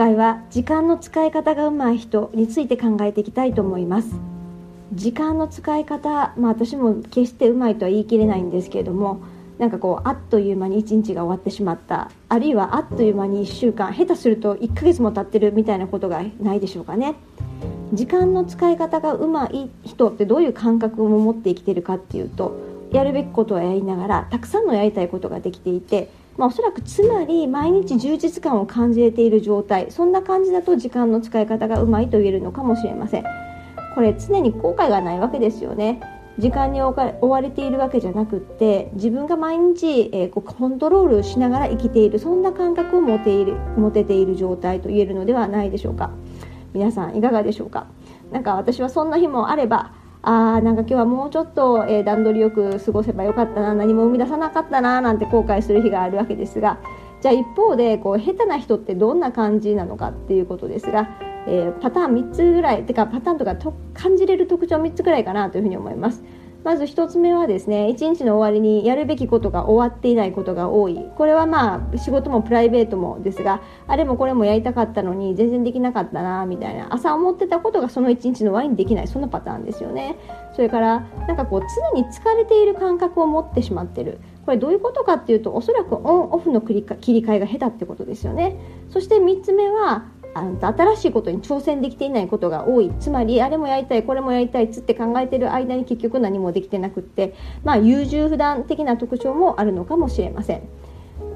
回は時間の使い方がうまい人について考えていきたいと思います。時間の使い方、まあ、私も決してうまいとは言い切れないんですけれどもなんかこうあっという間に1日が終わってしまった。あるいはあっという間に1週間下手すると1ヶ月も経ってるみたいなことがないでしょうかね。時間の使い方がうまい人ってどういう感覚を持って生きてるかっていうとやるべきことをやりながらたくさんのやりたいことができていてまあ、おそらくつまり毎日充実感を感じれている状態。そんな感じだと時間の使い方がうまいと言えるのかもしれません。これ常に後悔がないわけですよね。時間に追われているわけじゃなくって自分が毎日、えー、こうコントロールしながら生きている。そんな感覚を持ている持てている状態と言えるのではないでしょうか。皆さんいかがでしょうか。なか私はそんな日もあればあーなんか今日はもうちょっと、えー、段取りよく過ごせばよかったな何も生み出さなかったななんて後悔する日があるわけですがじゃあ一方でこう下手な人ってどんな感じなのかっていうことですが、えー、パターン3つぐらいてかパターンとかと感じれる特徴3つぐらいかなというふうに思います。まず1つ目はですね1日の終わりにやるべきことが終わっていないことが多い。これはまあ仕事もプライベートもですがあれもこれもやりたかったのに全然できなかったなみたいな。朝思ってたことがその1日の終わりにできない。そんなパターンですよね。それからなんかこう常に疲れている感覚を持ってしまってる。これどういうことかっていうとおそらくオンオフの切り替えが下手ってことですよね。そして3つ目はあの新しいことに挑戦できていないことが多い。つまりあれもやりたいこれもやりたいっつって考えてる間に結局何もできてなくってまあ優柔不断的な特徴もあるのかもしれません。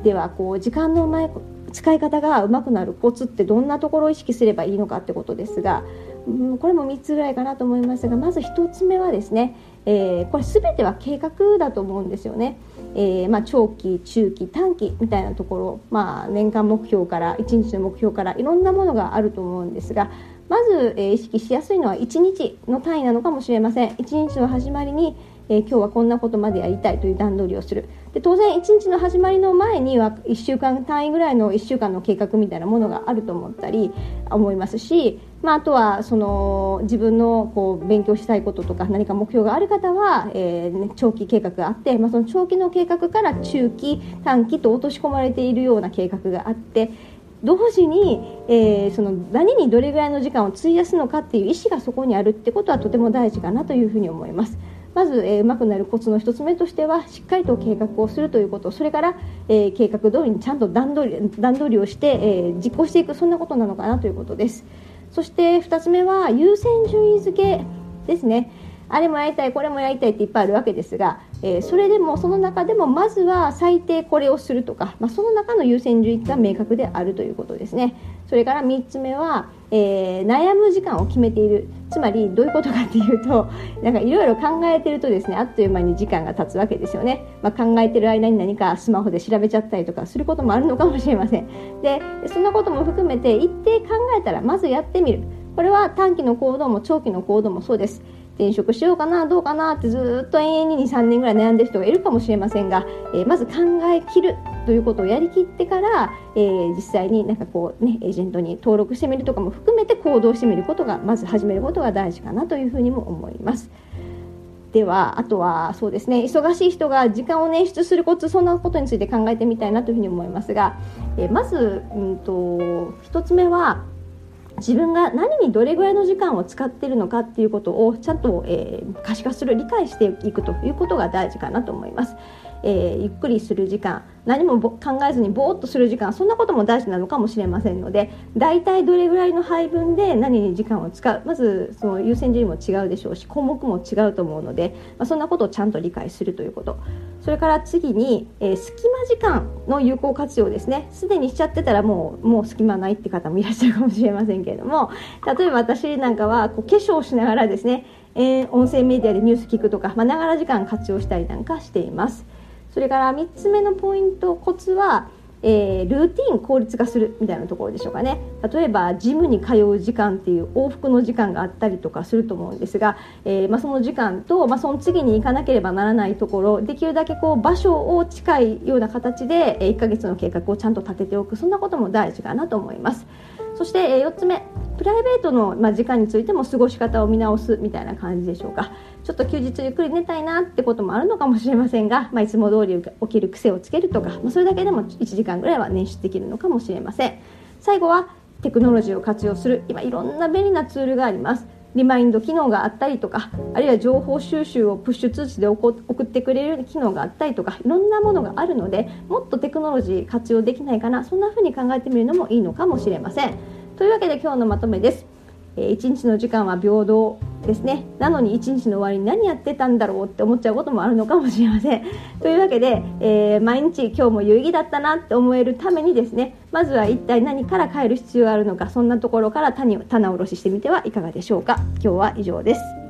ではこう時間のうまい使い方がうまくなるコツってどんなところを意識すればいいのかってことですが、うん、これも3つぐらいかなと思いますがまず1つ目はですね、えー、これ全ては計画だと思うんですよね。えー、まあ、長期中期短期みたいなところ、まあ、年間目標から1日の目標からいろんなものがあると思うんですがまず、えー、意識しやすいのは1日の単位なのかもしれません1日の始まりに、えー、今日はこんなことまでやりたいという段取りをするで当然1日の始まりの前には1週間単位ぐらいの1週間の計画みたいなものがあると思ったり思いますしまあ、あとはその自分のこう勉強したいこととか何か目標がある方は、えー、長期計画があって、まあ、その長期の計画から中期短期と落とし込まれているような計画があって同時に、えー、その何にどれぐらいの時間を費やすのかっていう意思がそこにあるってことはとても大事かなというふうに思います。まず、えー、うまくなるコツの1つ目としてはしっかりと計画をするということそれから、えー、計画通りにちゃんと段取り段取りをして、えー、実行していくそんなことなのかなということです。そして2つ目は優先順位付けですねあれもやりたいこれもやりたいっていっぱいあるわけですが、えー、それでもその中でもまずは最低これをするとか、まあ、その中の優先順位が明確であるということですね。それから3つ目は、えー、悩む時間を決めている。つまりどういうことかっていうとなんかいろいろ考えてるとですねあっという間に時間が経つわけですよね、まあ、考えてる間に何かスマホで調べちゃったりとかすることもあるのかもしれません。でそんなことも含めて一定考えたらまずやってみる。これは短期の行動も長期の行動もそうです。転職しようかなどうかなってずっと延々に23年ぐらい悩んでる人がいるかもしれませんが、えー、まず考えきるということをやりきってから、えー、実際になんかこうねエージェントに登録してみるとかも含めて行動してみることがまず始めることが大事かなというふうにも思います。ではあとはそうですね忙しい人が時間を捻出するコツそんなことについて考えてみたいなというふうに思いますが、えー、まず、うんと、と1つ目は自分が何にどれぐらいの時間を使っているのかっていうことをちゃんと、えー、可視化する理解していくということが大事かなと思います。えー、ゆっくりする時間何も考えずにぼーっとする時間そんなことも大事なのかもしれませんので大体どれぐらいの配分で何に時間を使うまずその優先順位も違うでしょうし項目も違うと思うので、まあ、そんなことをちゃんと理解するということそれから次に、えー、隙間時間の有効活用ですねすでにしちゃってたらもうもう隙間ないって方もいらっしゃるかもしれませんけれども例えば私なんかはこう化粧しながらですねえー、音声メディアでニュース聞くとか、ま、ながら時間活用したりなんかしています。それから3つ目のポイントコツは、えー、ルーティン効率化するみたいなところでしょうかね。例えばジムに通う時間っていう往復の時間があったりとかすると思うんですが、えー、まあ、その時間と、まあ、その次に行かなければならないところできるだけこう場所を近いような形で1ヶ月の計画をちゃんと立てておく。そんなことも大事かなと思います。そして4つ目。プライベートの、ま時間についても過ごし方を見直すみたいな感じでしょうか。ちょっと休日ゆっくり寝たいなってこともあるのかもしれませんが、まあ、いつも通り起きる癖をつけるとか、まあ、それだけでも1時間ぐらいは捻出できるのかもしれません。最後はテクノロジーを活用する今いろんな便利なツールがあります。リマインド機能があったりとかあるいは情報収集をプッシュ通知で送ってくれる機能があったりとかいろんなものがあるのでもっとテクノロジー活用できないかなそんな風に考えてみるのもいいのかもしれません。というわけで今日のまとめです。1日の時間は平等。ですね。なのに一日の終わりに何やってたんだろうって思っちゃうこともあるのかもしれません。というわけで、えー、毎日今日も有意義だったなって思えるためにですねまずは一体何から変える必要があるのかそんなところから棚卸ししてみてはいかがでしょうか。今日は以上です。